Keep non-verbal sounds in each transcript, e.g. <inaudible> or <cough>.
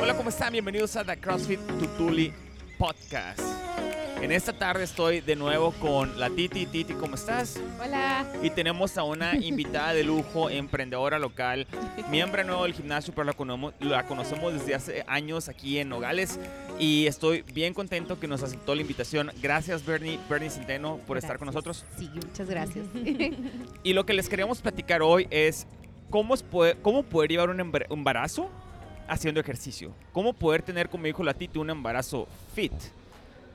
Hola, ¿cómo están? Bienvenidos a The CrossFit Tutuli Podcast. En esta tarde estoy de nuevo con la Titi. Titi, ¿cómo estás? Hola. Y tenemos a una <laughs> invitada de lujo, emprendedora local, miembro nuevo del gimnasio, pero la, conocemos desde hace años aquí en Nogales. Y estoy bien contento que nos aceptó la invitación. Gracias, Bernie, Bernie Centeno, por estar con nosotros. Sí, muchas gracias. <laughs> Y lo que les queríamos platicar hoy es cómo, es poder, cómo poder llevar un embar- embarazo haciendo ejercicio. Cómo poder tener, como dijo la Titi, un embarazo fit.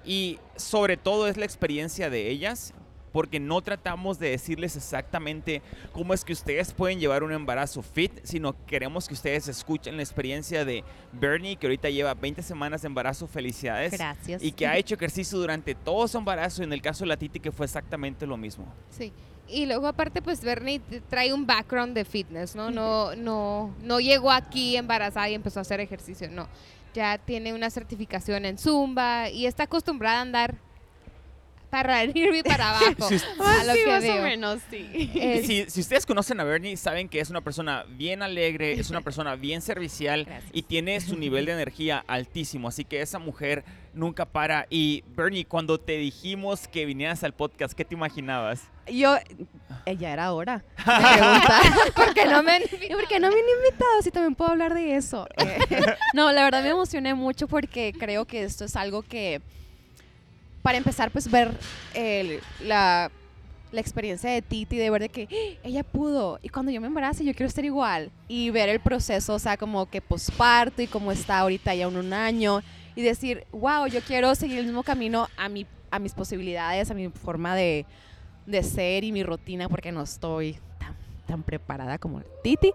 Y sobre todo es la experiencia de ellas, porque no tratamos de decirles exactamente cómo es que ustedes pueden llevar un embarazo fit, sino queremos que ustedes escuchen la experiencia de Bernie, que ahorita lleva 20 semanas de embarazo. Felicidades. Gracias. Y que ha hecho ejercicio durante todo su embarazo. En el caso de la Titi, que fue exactamente lo mismo. Sí. Y luego aparte pues Bernie trae un background de fitness, ¿no? No no no llegó aquí embarazada y empezó a hacer ejercicio, no. Ya tiene una certificación en Zumba y está acostumbrada a andar para arriba y para <laughs> abajo. Si- a lo sí, que más veo. o menos, sí. Es- Si, si ustedes conocen a Bernie, saben que es una persona bien alegre, es una persona bien servicial <laughs> Gracias. y tiene su nivel de energía altísimo. Así que esa mujer nunca para. Y Bernie, cuando te dijimos que vinieras al podcast, ¿qué te imaginabas? Yo, ella era hora. de preguntar. <laughs> ¿Por qué no me han ¿Y por qué no me han invitado? Si también puedo hablar de eso. Eh, no, la verdad me emocioné mucho porque creo que esto es algo que, para empezar, pues ver el- la, la experiencia de Titi, de ver de que ¡Ah! ella pudo. Y cuando yo me embarace, yo quiero estar igual. Y ver el proceso, o sea, como que posparto y cómo está ahorita ya en un año. Y decir, wow, yo quiero seguir el mismo camino a, mi, a mis posibilidades, a mi forma de, de ser y mi rutina, porque no estoy tan, preparada como Titi,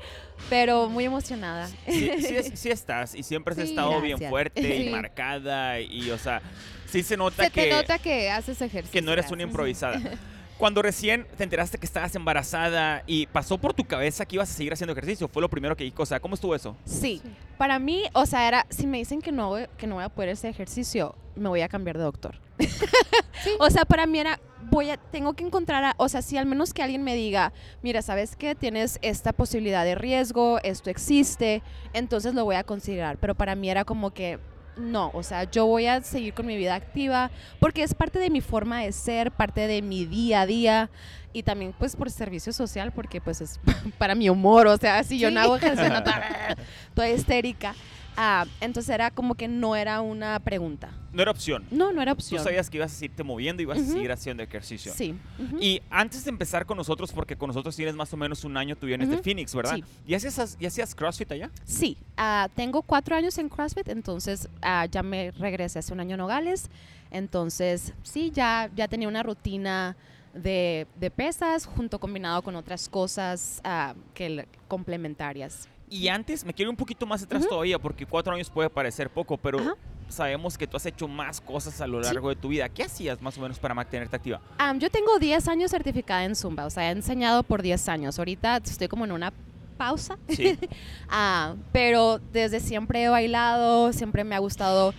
pero muy emocionada. Sí, sí es- sí estás y siempre has Sí, estado bien fuerte y marcada y, o sea, sí se nota Se que... te nota que haces ejercicio. que no eres una improvisada. <laughs> Cuando recién te enteraste que estabas embarazada y pasó por tu cabeza que ibas a seguir haciendo ejercicio, fue lo primero que dijo. O sea, ¿cómo estuvo eso? Sí, para mí, o sea, era, si me dicen que no, voy- que no voy a poder hacer ejercicio, me voy a cambiar de doctor. <laughs> O sea, para mí era, voy a, tengo que encontrar, a- o sea, si al menos que alguien me diga, mira, ¿sabes qué? Tienes esta posibilidad de riesgo, esto existe, entonces lo voy a considerar. Pero para mí era como que, no, o sea, yo voy a seguir con mi vida activa porque es parte de mi forma de ser, parte de mi día a día y también pues por servicio social porque pues es <laughs> para mi humor, o sea, si yo no hago ejercicio, no <laughs> toda histérica. Ah, entonces era como que no era una pregunta. No era opción. No, no era Tú opción. sabías que ibas a seguirte moviendo y ibas a seguir haciendo ejercicio. Sí. Y antes de empezar con nosotros, porque con nosotros tienes más o menos un año, tú vienes de. Phoenix, ¿verdad? Sí. ¿Y hacías, ¿Y hacías CrossFit allá? Sí, ah, tengo cuatro años en CrossFit, entonces ah, ya me regresé hace un año a Nogales. Entonces, sí, ya, ya tenía una rutina de, de pesas junto combinado con otras cosas ah, que le- complementarias. Y antes, me quiero ir un poquito más atrás todavía, porque cuatro años puede parecer poco, pero Ajá. sabemos que tú has hecho más cosas a lo Sí. largo de tu vida. ¿Qué hacías más o menos para mantenerte activa? Yo tengo 10 años certificada en Zumba, o sea, he enseñado por 10 años. Ahorita estoy como en una pausa, Sí. <laughs> Ah, pero desde siempre he bailado, siempre me ha gustado,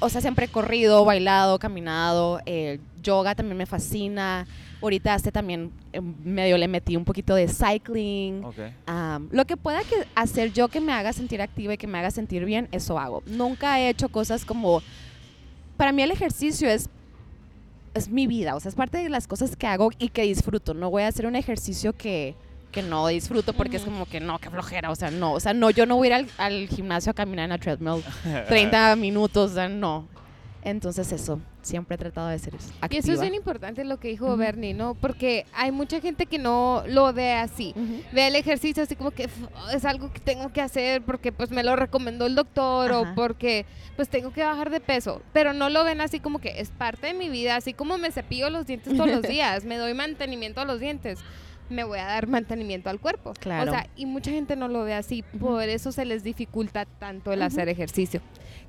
o sea, siempre he corrido, bailado, caminado, eh, yoga también me fascina. Ahorita este también eh, medio le metí un poquito de cycling. ok. Ah, lo que pueda que hacer yo que me haga sentir activa y que me haga sentir bien, eso hago. Nunca he hecho cosas como... Para mí el ejercicio es, es mi vida, o sea, es parte de las cosas que hago y que disfruto. No voy a hacer un ejercicio que, que no disfruto porque es como que no, qué flojera, o sea, no, o sea, no, yo no voy a ir al, al gimnasio a caminar en la treadmill <laughs> 30 minutos, o sea, no. Entonces eso, siempre he tratado de ser activa. Y eso es bien importante lo que dijo. Bernie, ¿no? Porque hay mucha gente que no lo ve así. Ve el ejercicio así como que "F- es algo que tengo que hacer porque pues me lo recomendó el doctor Ajá. o porque pues tengo que bajar de peso, pero no lo ven así como que es parte de mi vida, así como me cepillo los dientes todos los <laughs> días, me doy mantenimiento a los dientes, me voy a dar mantenimiento al cuerpo. Claro. O sea, y mucha gente no lo ve así, por eso se les dificulta tanto el hacer ejercicio.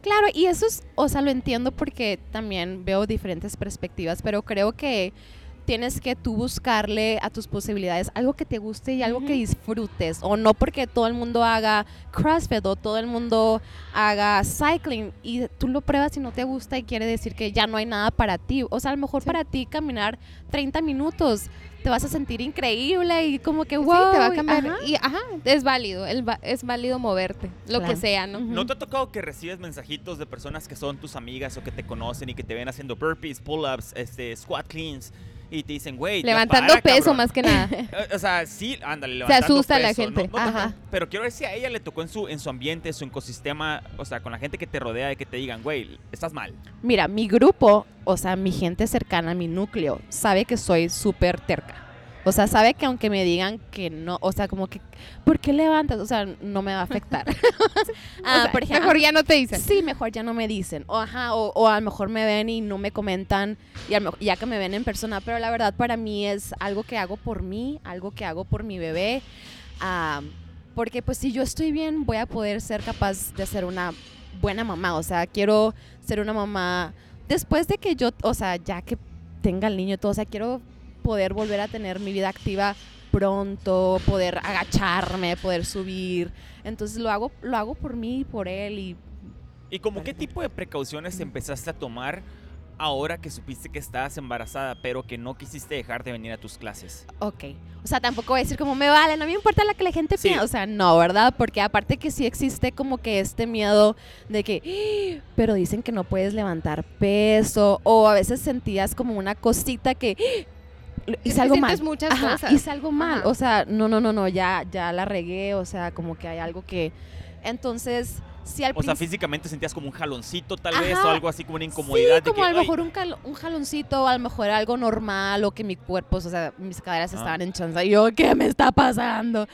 Claro, y eso es, o sea, lo entiendo porque también veo diferentes perspectivas, pero creo que tienes que tú buscarle a tus posibilidades algo que te guste y algo que disfrutes. O no porque todo el mundo haga CrossFit o todo el mundo haga cycling y tú lo pruebas y no te gusta y quiere decir que ya no hay nada para ti. O sea, a lo mejor Sí. para ti caminar 30 minutos te vas a sentir increíble y como que Sí, wow. te va a cambiar. ajá. Y ajá, es válido, es válido moverte, lo Claro. que sea, ¿no? ¿No te ha tocado que recibes mensajitos de personas que son tus amigas o que te conocen y que te ven haciendo burpees, pull-ups, este, squat cleans y te dicen, güey, Levantando para, peso cabrón"? más que nada. <laughs> O sea, sí, ándale, Se levantando asusta la gente. no- no Ajá. pero quiero ver si a ella le tocó en su, en su ambiente, su ecosistema, o sea, con la gente que te rodea, de que te digan, güey, estás mal. Mira, mi grupo, o sea, mi gente cercana, mi núcleo, sabe que soy súper terca. O sea, sabe que aunque me digan que no, o sea, como que, ¿por qué levantas? O sea, no me va a afectar. <laughs> <laughs> Ah, O sea, por ejemplo, mejor ya no te dicen. Sí, mejor ya no me dicen. O, ajá, o, o a lo mejor me ven y no me comentan, y a lo mejor- ya que me ven en persona, pero la verdad para mí es algo que hago por mí, algo que hago por mi bebé. ah, porque pues si yo estoy bien, voy a poder ser capaz de ser una buena mamá. O sea, quiero ser una mamá después de que yo, o sea, ya que tenga el niño y todo, o sea, quiero poder volver a tener mi vida activa pronto, poder agacharme, poder subir. Entonces lo hago, lo hago por mí y por él y ¿Y como qué tipo de precauciones empezaste a tomar ahora que supiste que estabas embarazada, pero que no quisiste dejar de venir a tus clases? Ok. O sea, tampoco voy a decir como me vale, no me importa lo que la gente Sí. piensa. O sea, no, ¿verdad? Porque aparte que sí existe como que este miedo de que, "Ah, pero dicen que no puedes levantar peso. O a veces sentías como una cosita que "Ah, Es hice que algo mal. sientes muchas Ajá, cosas. hice algo mal. Ajá. O sea, no, no, no, no, ya, ya la regué. O sea, como que hay algo que. Entonces, si al O sea, físicamente sentías como un jaloncito tal vez, o algo así como una incomodidad. Sí, de como que, a lo mejor un, cal- un jaloncito, a lo mejor algo normal, o que mi cuerpo, o sea, mis caderas Ah. estaban en chanza. Y yo, ¿qué me está pasando?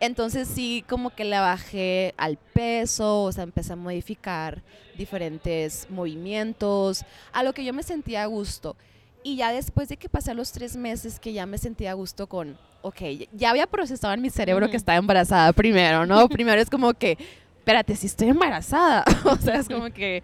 Entonces sí, como que le bajé al peso, o sea, empecé a modificar diferentes movimientos, a lo que yo me sentía a gusto. Y ya después de que pasé los tres meses que ya me sentía a gusto con, ok, ya había procesado en mi cerebro que estaba embarazada primero, ¿no? <laughs> primero es como que, espérate, si estoy embarazada. <laughs> o sea, es como que,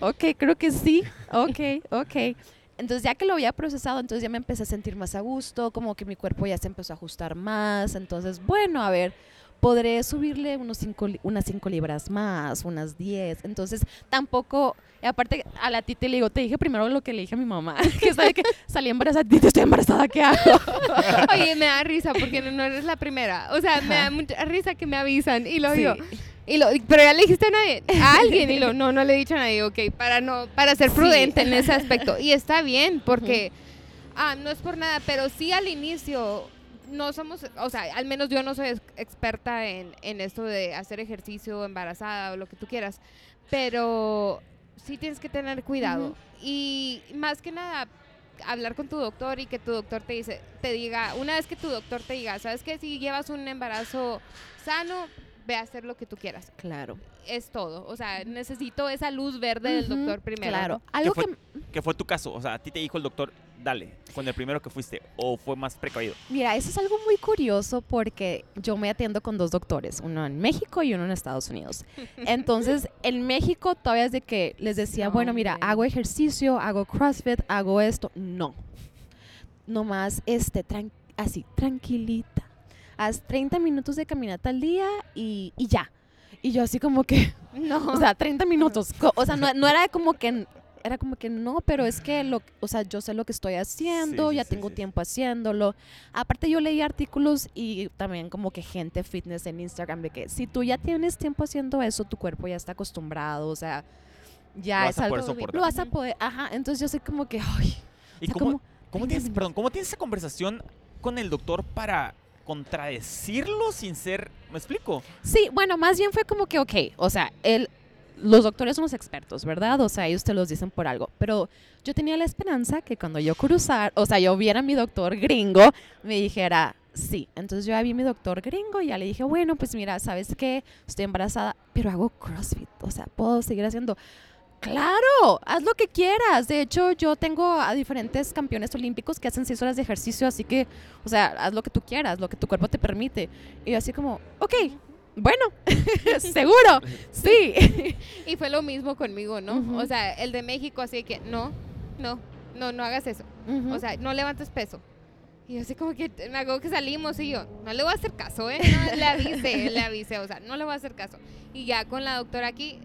ok, creo que sí, ok, ok. Entonces ya que lo había procesado, entonces ya me empecé a sentir más a gusto, como que mi cuerpo ya se empezó a ajustar más. Entonces, bueno, a ver, podré subirle unos cinco, unas 5 libras más, unas 10. Entonces tampoco, aparte a la tita le digo, te dije primero lo que le dije a mi mamá, <laughs> que sabe que salí embarazada, tita, estoy embarazada, ¿qué hago? <laughs> Oye, me da risa porque no, no eres la primera. O sea, me da mucha risa que me avisan y lo Sí. digo. Y lo, pero ya le dijiste a nadie, a alguien y lo no, no le he dicho a nadie, ok, para no, para ser Sí. prudente en ese aspecto. Y está bien, porque ah, no es por nada, pero sí al inicio no somos, o sea, al menos yo no soy ex- experta en, en esto de hacer ejercicio embarazada o lo que tú quieras, pero sí tienes que tener cuidado. Y más que nada, hablar con tu doctor y que tu doctor te dice, te diga, una vez que tu doctor te diga, sabes que si llevas un embarazo sano, ve a hacer lo que tú quieras. Claro. Es todo. O sea, necesito esa luz verde del doctor primero. Claro. Algo fue? que, ¿Qué fue tu caso? O sea, a ti te dijo el doctor, dale, con el primero que fuiste, o fue más precavido. Mira, eso es algo muy curioso porque yo me atiendo con dos doctores, uno en México y uno en Estados Unidos. <laughs> Entonces, en México todavía es de que les decía, No, bueno, mira, hago ejercicio, hago CrossFit, hago esto. No. Nomás, este, tran- así, tranquilita. Haz 30 minutos de caminata al día y, y ya. Y yo así como que, No. <laughs> o sea, 30 minutos. O sea, no, no era como que era como que no, pero es que lo, o sea, yo sé lo que estoy haciendo, Sí, ya sí, tengo sí. tiempo haciéndolo. Aparte yo leí artículos y también como que gente fitness en Instagram de que si tú ya tienes tiempo haciendo eso, tu cuerpo ya está acostumbrado, o sea, ya Lo es algo lo vas a poder, ajá, entonces yo sé como que, ay, ¿Y o sea, cómo, como cómo 30 tienes, perdón, cómo tienes esa conversación con el doctor para contradecirlo sin ser, ¿me explico? Sí, bueno, más bien fue como que, ok, o sea, el, los doctores son los expertos, ¿verdad? O sea, ellos te los dicen por algo. Pero yo tenía la esperanza que cuando yo cruzara, o sea, yo viera a mi doctor gringo, me dijera, sí. Entonces yo ya vi a mi doctor gringo y ya le dije, bueno, pues mira, ¿sabes qué? Estoy embarazada, pero hago CrossFit, o sea, puedo seguir haciendo. Claro, haz lo que quieras. De hecho, yo tengo a diferentes campeones olímpicos que hacen seis horas de ejercicio, así que, o sea, haz lo que tú quieras, lo que tu cuerpo te permite. Y así como, ok, bueno, <laughs> seguro, sí. Y fue lo mismo conmigo, ¿no? O sea, el de México, así que no, no, no, no hagas eso. O sea, no levantes peso. Y yo así como que me acuerdo que salimos y yo, no le voy a hacer caso, ¿eh? No, le avisé, <laughs> le avisé, o sea, no le voy a hacer caso. Y ya con la doctora aquí,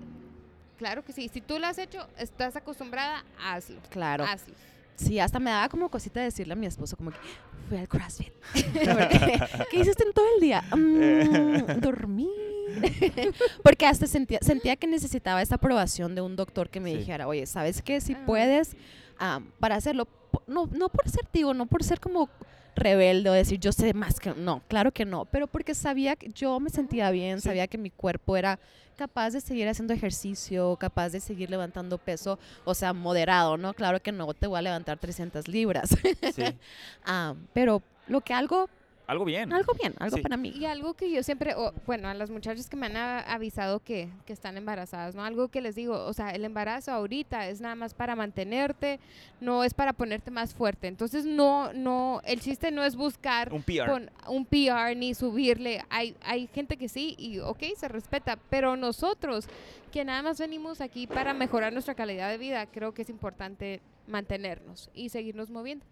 claro que sí, si tú lo has hecho, estás acostumbrada, hazlo. claro. Hazlo. Sí, hasta me daba como cosita decirle a mi esposo como que fui al CrossFit. <laughs> ¿Qué hiciste en todo el día? "Mm, <laughs> dormí. <laughs> Porque hasta sentía, sentía que necesitaba esa aprobación de un doctor que me Sí. dijera, oye, ¿sabes qué? Si Ah. puedes, am, para hacerlo, no, no por ser, digo, no por ser como rebelde o decir yo sé más que no, claro que no, pero porque sabía que yo me sentía bien, Sí. sabía que mi cuerpo era capaz de seguir haciendo ejercicio, capaz de seguir levantando peso, o sea, moderado, ¿no? Claro que no te voy a levantar 300 libras, Sí. <laughs> Ah, pero lo que algo, Algo bien. algo bien, algo Sí. para mí. Y algo que yo siempre, bueno, a las muchachas que me han avisado que, que están embarazadas, ¿no? Algo que les digo, o sea, el embarazo ahorita es nada más para mantenerte, no es para ponerte más fuerte. Entonces, no, no, el chiste no es buscar Un PR. con un PR ni subirle. Hay, hay gente que sí y ok, se respeta, pero nosotros que nada más venimos aquí para mejorar nuestra calidad de vida, creo que es importante mantenernos y seguirnos moviendo.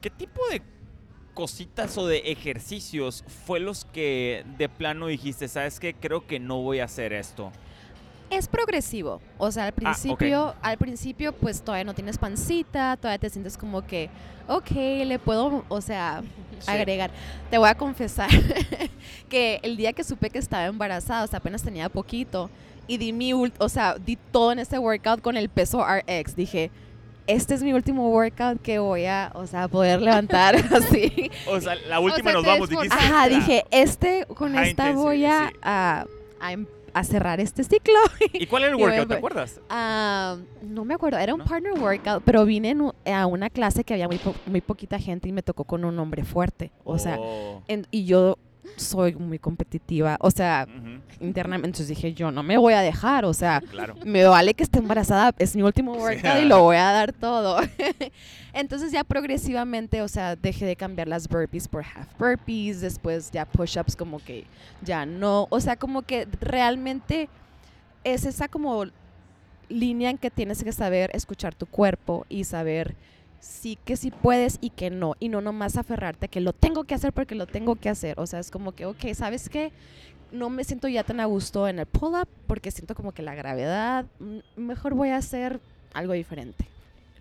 ¿Qué tipo de cositas o de ejercicios fue los que de plano dijiste, sabes qué, creo que no voy a hacer esto? Es progresivo, o sea, al Ah, principio, al principio pues todavía no tienes pancita, todavía te sientes como que, ok, le puedo, o sea, Sí. agregar. Te voy a confesar <laughs> que el día que supe que estaba embarazada, o sea, apenas tenía poquito, y di mi, ult- o sea, di todo en ese workout con el peso RX. Dije, este es mi último workout que voy a, o sea, poder levantar <laughs> así. O sea, la última sea, nos vamos, dijiste. Ajá, dije, este, con High esta voy a, sí. a, a em- a cerrar este ciclo. <laughs> ¿Y cuál era el workout? ¿Te acuerdas? Ah, no me acuerdo, era un ¿No? partner workout, pero vine en a una clase que había muy, po- muy poquita gente y me tocó con un hombre fuerte. O sea, Oh, en- y yo soy muy competitiva, o sea, internamente. Entonces dije, yo no me voy a dejar, o sea, claro. me vale que esté embarazada, es mi último workout y lo voy a dar todo. <laughs> Entonces ya progresivamente, o sea, dejé de cambiar las burpees por half burpees, después ya push-ups como que ya no, o sea, como que realmente es esa como línea en que tienes que saber escuchar tu cuerpo y saber sí que sí puedes y que no, y no nomás aferrarte a que lo tengo que hacer porque lo tengo que hacer, o sea, es como que, ok, ¿sabes qué? No me siento ya tan a gusto en el pull-up porque siento como que la gravedad, mm, mejor voy a hacer algo diferente.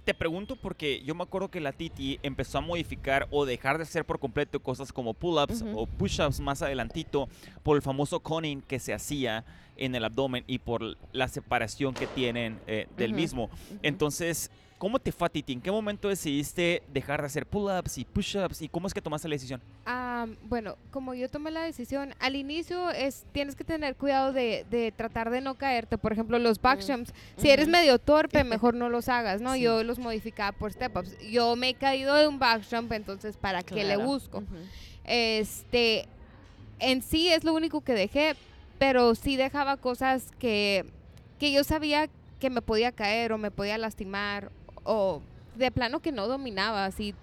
Te pregunto porque yo me acuerdo que la Titi empezó a modificar o dejar de hacer por completo cosas como pull-ups o push-ups más adelantito por el famoso coning que se hacía en el abdomen y por la separación que tienen eh, del mismo. Entonces, ¿cómo te fue a Titi? ¿En qué momento decidiste dejar de hacer pull-ups y push-ups y cómo es que tomaste la decisión? Bueno, como yo tomé la decisión, al inicio es tienes que tener cuidado de, de tratar de no caerte. Por ejemplo, los back Mm. jumps, si eres medio torpe, <laughs> mejor no los hagas, ¿no? Sí. Yo los modificaba por step ups. Yo me he caído de un back jump, entonces ¿para qué le busco? Este, en sí es lo único que dejé, pero sí dejaba cosas que, que yo sabía que me podía caer o me podía lastimar o de plano que no dominaba, así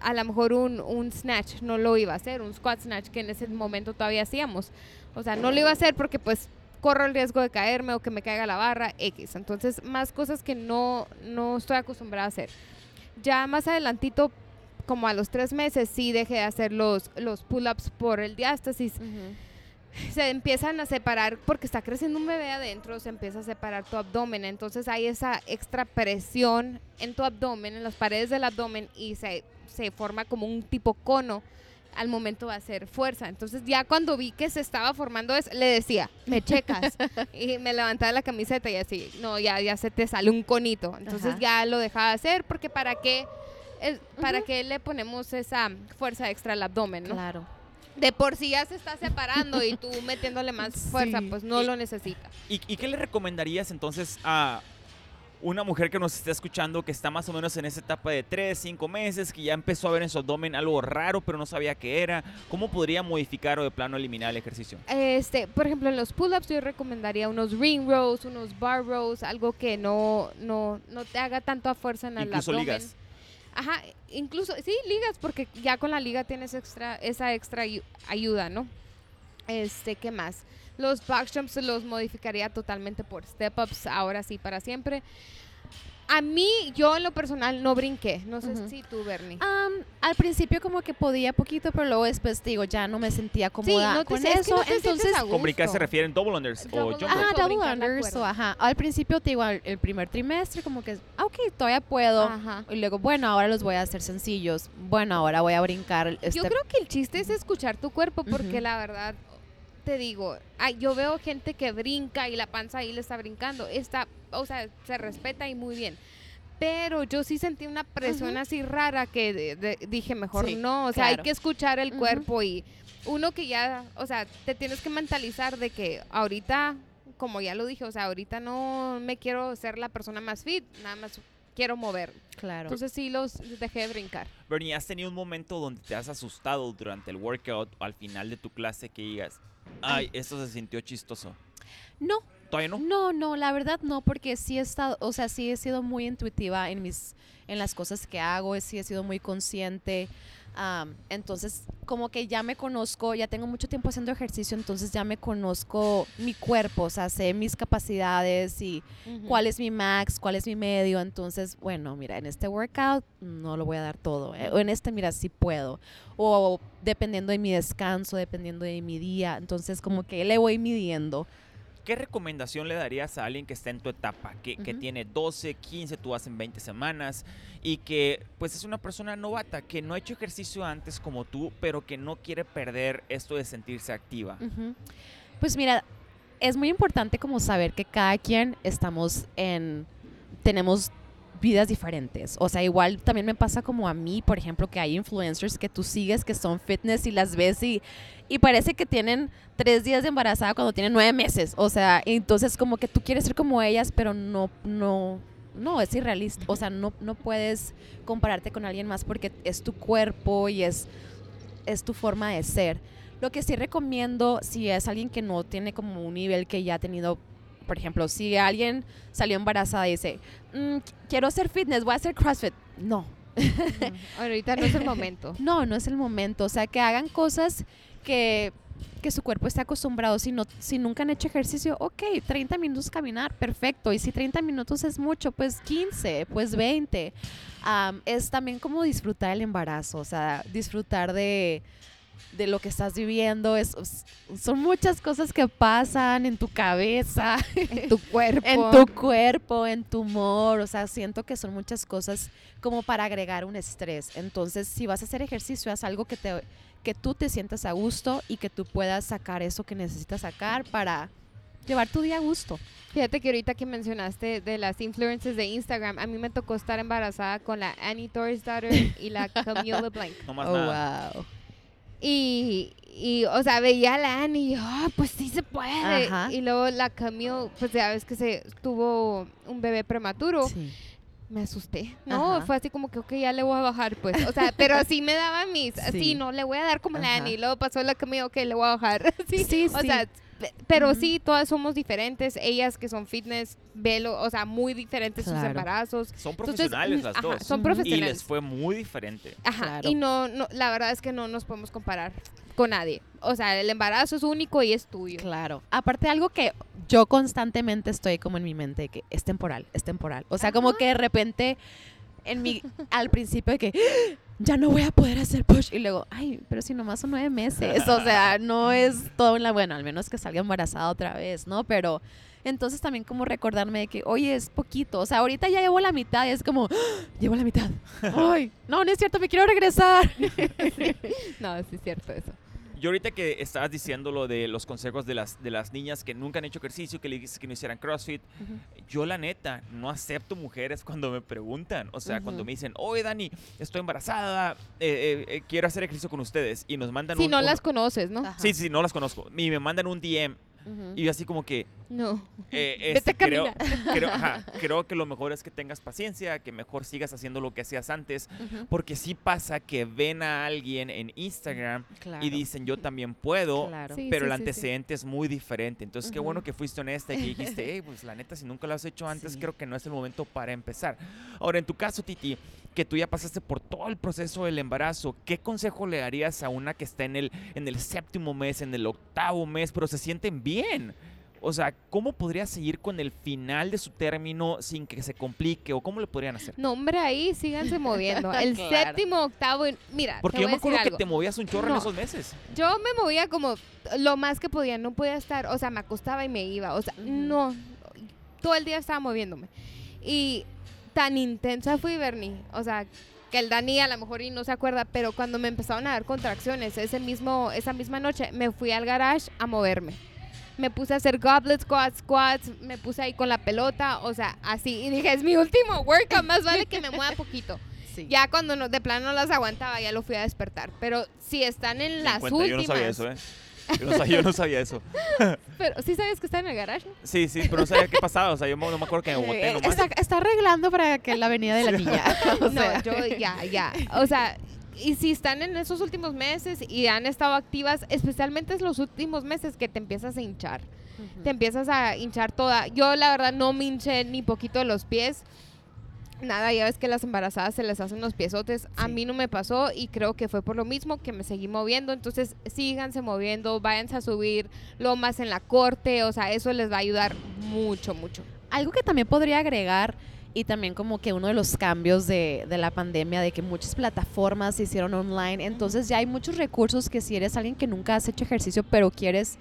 a lo mejor un, un snatch no lo iba a hacer, un squat snatch que en ese momento todavía hacíamos. O sea, no lo iba a hacer porque pues corro el riesgo de caerme o que me caiga la barra X. Entonces, más cosas que no, no estoy acostumbrada a hacer. Ya más adelantito, como a los tres meses, sí dejé de hacer los, los pull-ups por el diástasis. Ujú. Se empiezan a separar porque está creciendo un bebé adentro, se empieza a separar tu abdomen. Entonces hay esa extra presión en tu abdomen, en las paredes del abdomen y se, se forma como un tipo cono al momento de hacer fuerza. Entonces ya cuando vi que se estaba formando eso, le decía, me checas. <laughs> y me levantaba la camiseta y así, no, ya, ya se te sale un conito. Entonces Ajá. ya lo dejaba de hacer porque para qué, es- para Ujú. qué le ponemos esa fuerza extra al abdomen, ¿no? Claro. De por sí ya se está separando y tú metiéndole más <laughs> fuerza, Sí. pues no lo necesita. ¿Y, y qué le recomendarías entonces a una mujer que nos está escuchando que está más o menos en esa etapa de 3, 5 meses, que ya empezó a ver en su abdomen algo raro pero no sabía qué era? ¿Cómo podría modificar o de plano eliminar el ejercicio? Este, por ejemplo, en los pull-ups yo recomendaría unos ring rows, unos bar rows, algo que no, no, no te haga tanta fuerza en el Incluso abdomen. ligas. Ajá, incluso, sí, ligas, porque ya con la liga tienes extra, esa extra ayu- ayuda, ¿no? Este, ¿qué más? Los back jumps los modificaría totalmente por step ups, ahora sí, para siempre. A mí, yo en lo personal no brinqué. No sé si tú, Bernie. Am, al principio como que podía poquito, pero luego después digo, ya no me sentía cómoda no te con sé- es que eso. no entonces, a Con brincar se refieren double unders o jump. Ajá, double unders, o ajá. Al principio te digo, el primer trimestre como que, ah, ok, todavía puedo. Ajá. Y luego, bueno, ahora los voy a hacer sencillos. Bueno, ahora voy a brincar. Yo este- creo que el chiste es escuchar tu cuerpo porque la verdad, te digo, ay, yo veo gente que brinca y la panza ahí le está brincando. Está, o sea, se respeta y muy bien. Pero yo sí sentí una presión así rara que de- de- dije, mejor Sí, no. O sea, hay que escuchar el cuerpo y uno que ya, o sea, te tienes que mentalizar de que ahorita, como ya lo dije, o sea, ahorita no me quiero ser la persona más fit, nada más quiero mover. Claro. Entonces sí los dejé de brincar. Bernie, ¿has tenido un momento donde te has asustado durante el workout o al final de tu clase que digas, ay, esto se sintió chistoso? no, ¿Todavía no? No, no, la verdad no, porque sí he estado, o sea, sí he sido muy intuitiva en mis, en las cosas que hago, sí he sido muy consciente. am, entonces, como que ya me conozco, ya tengo mucho tiempo haciendo ejercicio, entonces ya me conozco mi cuerpo, o sea, sé mis capacidades y cuál es mi max, cuál es mi medio. Entonces, bueno, mira, en este workout no lo voy a dar todo. eh, O en este, mira, sí puedo. O dependiendo de mi descanso, dependiendo de mi día. Entonces, como que le voy midiendo. ¿Qué recomendación le darías a alguien que está en tu etapa, que, tiene 12, 15, tú vas en 20 semanas y que pues es una persona novata, que no ha hecho ejercicio antes como tú, pero que no quiere perder esto de sentirse activa? Pues mira, es muy importante como saber que cada quien estamos en, tenemos vidas diferentes. O sea, igual también me pasa como a mí, por ejemplo, que hay influencers que tú sigues que son fitness y las ves y, y parece que tienen tres días de embarazada cuando tienen nueve meses. O sea, entonces como que tú quieres ser como ellas, pero no, no, no, es irrealista. O sea, no, no puedes compararte con alguien más porque es tu cuerpo y es, es tu forma de ser. Lo que sí recomiendo, si es alguien que no tiene como un nivel que ya ha tenido, por ejemplo, si alguien salió embarazada y dice, "Mm, quiero hacer fitness, voy a hacer CrossFit. No. Ahorita no es el momento. <laughs> no, no es el momento. O sea, que hagan cosas que, que su cuerpo esté acostumbrado. Si, no, si nunca han hecho ejercicio, ok, 30 minutos caminar, perfecto. Y si 30 minutos es mucho, pues 15, pues 20. Am, es también como disfrutar el embarazo, o sea, disfrutar de, de lo que estás viviendo. Es, son muchas cosas que pasan en tu cabeza, En tu cuerpo. <laughs> en tu cuerpo, en tu humor. O sea, siento que son muchas cosas como para agregar un estrés. Entonces, si vas a hacer ejercicio, haz algo que, te, que tú te sientas a gusto y que tú puedas sacar eso que necesitas sacar para llevar tu día a gusto. Fíjate que ahorita que mencionaste de las influencers de Instagram, a mí me tocó estar embarazada con la Annie Torres daughter y la <laughs> Camille LeBlanc. No más Oh, nada. wow. Y, y, o sea, veía a la Annie y yo, ah, pues sí se puede. Ajá. Y luego la Camille, pues ya ves que se tuvo un bebé prematuro. Sí. Me asusté. No, Ajá. fue así como que, ok, ya le voy a bajar, pues. O sea, pero así me daba mis, así, Sí. no, le voy a dar como la Ajá. Annie. Luego pasó la Camille, ok, le voy a bajar. <laughs> sí, Sí, o sí. sea, pe- pero sí, todas somos diferentes. Ellas que son fitness, velo, o sea, muy diferentes sus embarazos. Son profesionales las ajá, dos. Son Ujú. Y profesionales. les fue muy diferente. Ajá, Claro. y no, no, la verdad es que no nos podemos comparar con nadie. O sea, el embarazo es único y es tuyo. Claro. Aparte algo que yo constantemente estoy como en mi mente que es temporal, es temporal. O sea, como que de repente en mi al principio de que "Ah, ya no voy a poder hacer push y luego, ay, pero si nomás son nueve meses, o sea, <laughs> no es todo en la bueno, al menos que salga embarazada otra vez, ¿no? Pero entonces también como recordarme de que, oye, es poquito, o sea, ahorita ya llevo la mitad y es como, "Ah, llevo la mitad, <laughs> ay, no, no es cierto, me quiero regresar. <laughs> No, sí es cierto eso. Yo ahorita que estabas diciendo lo de los consejos de las, de las niñas que nunca han hecho ejercicio, que le dices que no hicieran CrossFit, yo la neta no acepto mujeres cuando me preguntan. O sea, cuando me dicen, oye Dani, estoy embarazada, eh, eh, eh, quiero hacer ejercicio con ustedes. Y nos mandan Si un... no un- las conoces, ¿no? Ajá. Sí, sí, no las conozco. Y me mandan un DM. Y yo así como que, No. eh, <laughs> Vete este, a creo, <laughs> creo, ajá, <laughs> creo que lo mejor es que tengas paciencia, que mejor sigas haciendo lo que hacías antes. Porque sí pasa que ven a alguien en Instagram Claro. y dicen, yo también puedo. Claro. Sí, Pero sí, el sí, sí. antecedente es muy diferente. Entonces, qué bueno que fuiste honesta y que dijiste, hey, pues la neta, si nunca lo has hecho antes, Sí. creo que no es el momento para empezar. Ahora, en tu caso, Titi, que tú ya pasaste por todo el proceso del embarazo, ¿qué consejo le darías a una que está en el, en el séptimo mes, en el octavo mes, pero se sienten bien? O sea, ¿cómo podría seguir con el final de su término sin que se complique? ¿O cómo le podrían hacer? No, hombre, ahí síganse <laughs> moviendo. El Claro. séptimo, octavo, y- mira, Porque te yo voy me acuerdo que te movías un chorro en No. esos meses. Yo me movía como lo más que podía, no podía estar, o sea, me acostaba y me iba, o sea, no, todo el día estaba moviéndome. Y tan intensa fui, Bernie, o sea, que el Dani a lo mejor y no se acuerda, pero cuando me empezaron a dar contracciones, ese mismo, esa misma noche, me fui al garage a moverme. Me puse a hacer goblet squats, squats, me puse ahí con la pelota, o sea, así. Y dije, es mi último workout, más vale que me mueva poquito. <laughs> Sí. Ya cuando no, de plano no las aguantaba, ya lo fui a despertar. Pero si están en las últimas. Yo no sabía eso, ¿eh? Yo no sabía, yo no sabía eso. <laughs> Pero sí sabes que está en el garage. ¿no? Sí, sí, pero no sabía qué pasaba. O sea, yo no me acuerdo que me boté Eh, nomás. está, está arreglando para que la avenida de la niña. <laughs> O no, yo ya, ya. O sea, y si están en esos últimos meses y han estado activas, especialmente en los últimos meses que te empiezas a hinchar. Te empiezas a hinchar toda. Yo la verdad no me hinché ni poquito de los pies. Nada, ya ves que las embarazadas se les hacen los piezotes. A mí no me pasó y creo que fue por lo mismo que me seguí moviendo. Entonces síganse moviendo, váyanse a subir lomas en la corte. O sea, eso les va a ayudar mucho, mucho. Algo que también podría agregar y también como que uno de los cambios de, de la pandemia, de que muchas plataformas se hicieron online, entonces ya hay muchos recursos que si eres alguien que nunca has hecho ejercicio, pero quieres,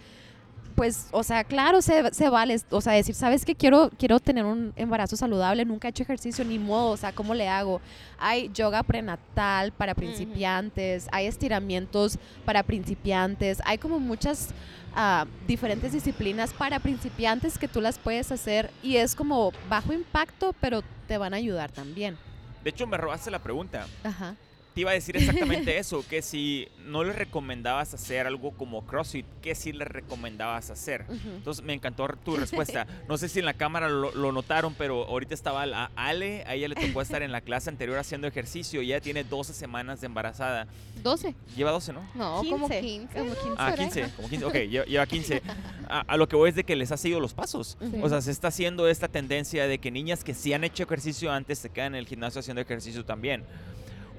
pues, o sea, claro, se, se vale, o sea, decir, ¿sabes qué? Quiero, quiero tener un embarazo saludable, nunca he hecho ejercicio, ni modo, o sea, ¿cómo le hago? Hay yoga prenatal para principiantes, hay estiramientos para principiantes, hay como muchas ah, diferentes disciplinas para principiantes que tú las puedes hacer y es como bajo impacto, pero te van a ayudar también. De hecho, me robaste la pregunta. Ajá. Te iba a decir exactamente <laughs> eso, que si no le recomendabas hacer algo como CrossFit, ¿qué sí le recomendabas hacer? Entonces me encantó tu <laughs> respuesta. No sé si en la cámara lo, lo notaron, pero ahorita estaba la Ale, a ella le tocó estar en la clase anterior haciendo ejercicio y ella tiene 12 semanas de embarazada. 12. Lleva 12, ¿no? No, como 15, 15. como 15. Ah, por ahí. 15, como 15, ok, <laughs> lleva, lleva 15. A, a lo que voy es de que les ha seguido los pasos. O sea, se está haciendo esta tendencia de que niñas que sí han hecho ejercicio antes se quedan en el gimnasio haciendo ejercicio también.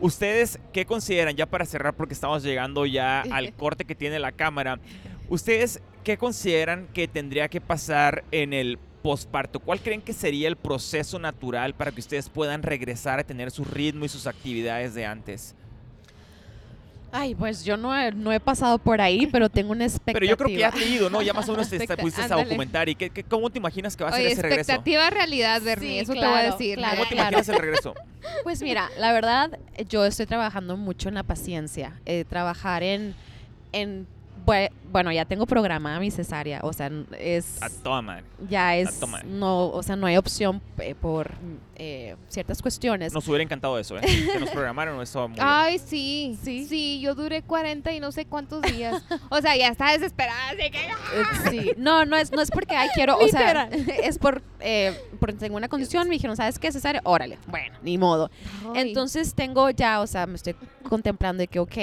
¿Ustedes qué consideran, ya para cerrar, porque estamos llegando ya al corte que tiene la cámara, ¿ustedes qué consideran que tendría que pasar en el posparto? ¿Cuál creen que sería el proceso natural para que ustedes puedan regresar a tener su ritmo y sus actividades de antes? Ay, pues yo no he, no he pasado por ahí, pero tengo una expectativa. <laughs> Pero yo creo que ya has leído, ¿no? Ya más o menos te, <laughs> pusiste a documentar. ¿Y qué, qué- cómo te imaginas que va a ser Oye, ese regreso? expectativa realidad, Bernie, Sí, eso te voy a decir. claro, ¿Cómo te claro. imaginas el regreso? <laughs> Pues mira, la verdad, yo estoy trabajando mucho en la paciencia, eh, trabajar en, en, bueno, ya tengo programada mi cesárea, o sea, es, A toda madre. ya es, Ah, toma. no, o sea, no hay opción eh, por eh, ciertas cuestiones. Nos hubiera encantado eso, ¿eh? <laughs> Que nos programaron eso muy bien. Ay, sí, Sí. sí. yo duré 40 y no sé cuántos días. <laughs> O sea, ya estaba desesperada, así que... Eh, Sí, no, no es, no es porque ay, quiero, o sea, <laughs> es por, eh, porque tengo una condición, me dijeron, ¿sabes qué, cesárea? Órale, bueno, ni modo. Ay. Entonces tengo ya, o sea, me estoy contemplando de que, ok,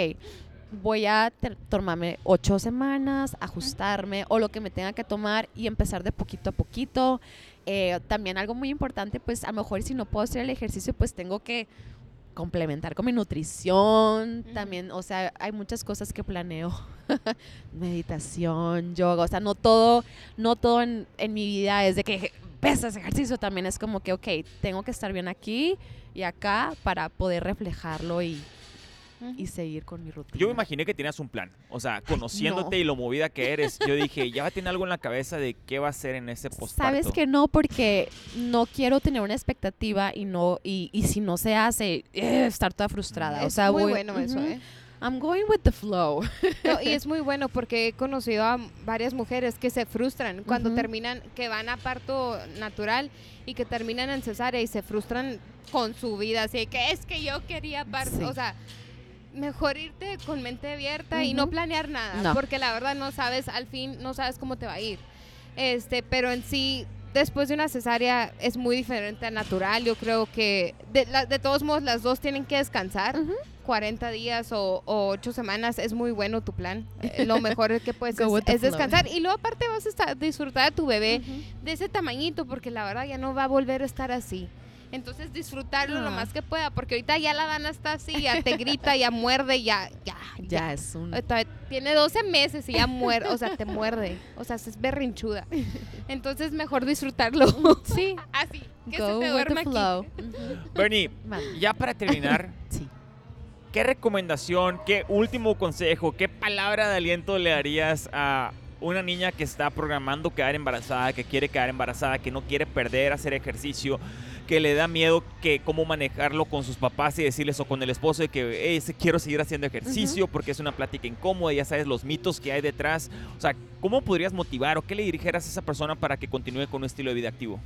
voy a tomarme ocho semanas, ajustarme o lo que me tenga que tomar y empezar de poquito a poquito. Eh, también algo muy importante, pues a lo mejor si no puedo hacer el ejercicio, pues tengo que complementar con mi nutrición, también, o sea, hay muchas cosas que planeo, <laughs> meditación, yoga, o sea, no todo, no todo en, en mi vida es de que pesas, ejercicio, también es como que, ok, tengo que estar bien aquí y acá para poder reflejarlo y, y seguir con mi rutina. Yo me imaginé que tenías un plan. O sea, <laughs> conociéndote no. y lo movida que eres, yo dije, ya tiene algo en la cabeza de qué va a hacer en ese posparto. Sabes que no, porque no quiero tener una expectativa y no y, y si no se hace, eh, estar toda frustrada. o Es sea, muy voy- bueno eso. ¿eh? I'm going with the flow. No, y <laughs> es muy bueno porque he conocido a varias mujeres que se frustran cuando terminan, que van a parto natural y que terminan en cesárea y se frustran con su vida. Así que es que yo quería parto. Sí. O sea, mejor irte con mente abierta y no planear nada. No. Porque la verdad no sabes, al fin no sabes cómo te va a ir. Este, pero en sí, después de una cesárea es muy diferente a natural. Yo creo que de, la- de todos modos las dos tienen que descansar. Ujú. 40 días o, o 8 semanas es muy bueno tu plan. Eh, lo mejor que <laughs> puedes es, es descansar. Y luego aparte vas a estar- disfrutar de tu bebé de ese tamañito porque la verdad ya no va a volver a estar así. Entonces disfrutarlo lo Ah. más que pueda, porque ahorita ya la Dana está así, ya te grita, ya muerde, ya, ya, Ya es un... Tiene 12 meses y ya muerde, o sea, te muerde, o sea, es berrinchuda. Entonces mejor disfrutarlo. Sí. <laughs> Así, que Go se te with duerma the aquí. flow. Ujú. Bernie, ya para terminar, <laughs> Sí. ¿qué recomendación, qué último consejo, qué palabra de aliento le darías a una niña que está programando quedar embarazada, que quiere quedar embarazada, que no quiere perder, hacer ejercicio, que le da miedo que cómo manejarlo con sus papás y decirles o con el esposo de que "Hey, quiero seguir haciendo ejercicio porque es una plática incómoda, ya sabes los mitos que hay detrás. O sea, ¿cómo podrías motivar o qué le dirigieras a esa persona para que continúe con un estilo de vida activo?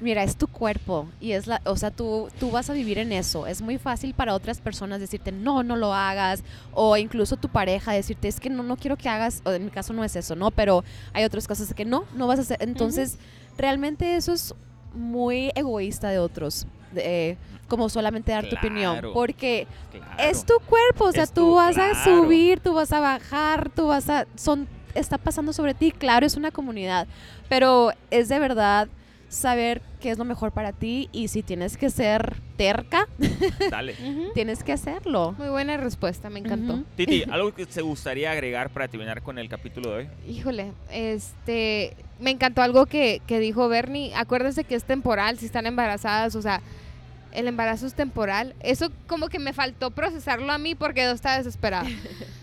Mira, es tu cuerpo y es la, o sea, tú, tú vas a vivir en eso. Es muy fácil para otras personas decirte, no, no lo hagas. O incluso tu pareja decirte, es que no, no quiero que hagas, o en mi caso no es eso, ¿no? Pero hay otras cosas que no, no vas a hacer. Entonces, realmente eso es muy egoísta de otros, de, eh, como solamente dar tu opinión. Porque Claro. es tu cuerpo, o sea, Es tú tu- vas a subir, tú vas a bajar, tú vas a... Son, está pasando sobre ti, claro, es una comunidad, pero es de verdad saber qué es lo mejor para ti y si tienes que ser terca, <laughs> Dale. Tienes que hacerlo. Muy buena respuesta, me encantó. Ujú. Titi, <laughs> ¿algo que te gustaría agregar para terminar con el capítulo de hoy? Híjole, este, me encantó algo que, que dijo Bernie. Acuérdense que es temporal, si están embarazadas, o sea, el embarazo es temporal. Eso como que me faltó procesarlo a mí porque yo estaba desesperada.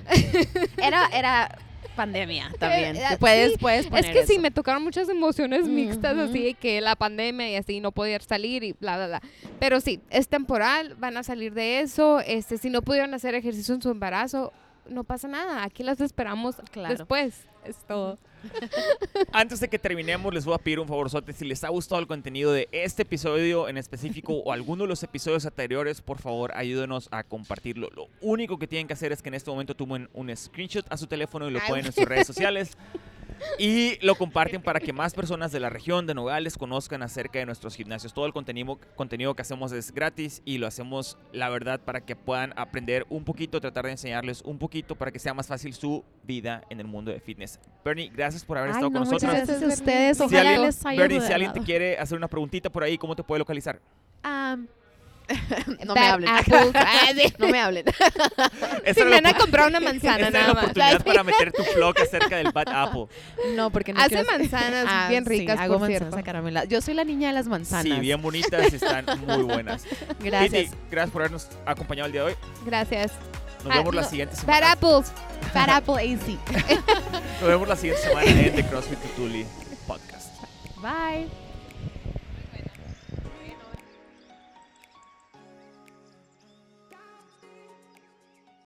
<laughs> Era, era pandemia también. Eh, que puedes, sí, puedes es que sí, eso. me tocaron muchas emociones mixtas, así de que la pandemia y así no poder salir y bla, bla, bla. Pero sí, es temporal, van a salir de eso. Este, si no pudieron hacer ejercicio en su embarazo, no pasa nada. Aquí las esperamos Claro. después. Es todo. <laughs> Antes de que terminemos, les voy a pedir un favorzote. Si les ha gustado el contenido de este episodio en específico o alguno de los episodios anteriores, por favor, ayúdenos a compartirlo. Lo único que tienen que hacer es que en este momento tomen un screenshot a su teléfono y lo ponen en sus redes sociales. <laughs> Y lo comparten para que más personas de la región de Nogales conozcan acerca de nuestros gimnasios. Todo el contenido, contenido que hacemos es gratis y lo hacemos, la verdad, para que puedan aprender un poquito, tratar de enseñarles un poquito para que sea más fácil su vida en el mundo de fitness. Bernie, gracias por haber Ay, estado no, con nosotros. gracias a ustedes. Bernie. Si Ojalá alguien, les haya Bernie, si alguien te quiere hacer una preguntita por ahí, ¿cómo te puede localizar? Am, <laughs> no me Bad hablen. apples. <laughs> Ah, sí. no me hablen. Era me van a comprar una manzana nada la más. oportunidad para meter tu blog acerca del Bad Apple. No, porque no Hace quiero manzanas Ah, bien sí, ricas, hago por manzanas cierto. Yo soy la niña de las manzanas. Sí, bien bonitas, están muy buenas. <laughs> Gracias. Titi, gracias por habernos acompañado el día de hoy. Gracias. Nos Ah, vemos la no, siguiente Bad semana. apples. Fat Apple AC. Nos vemos la siguiente semana en The CrossFit Tutuli Podcast. Bye.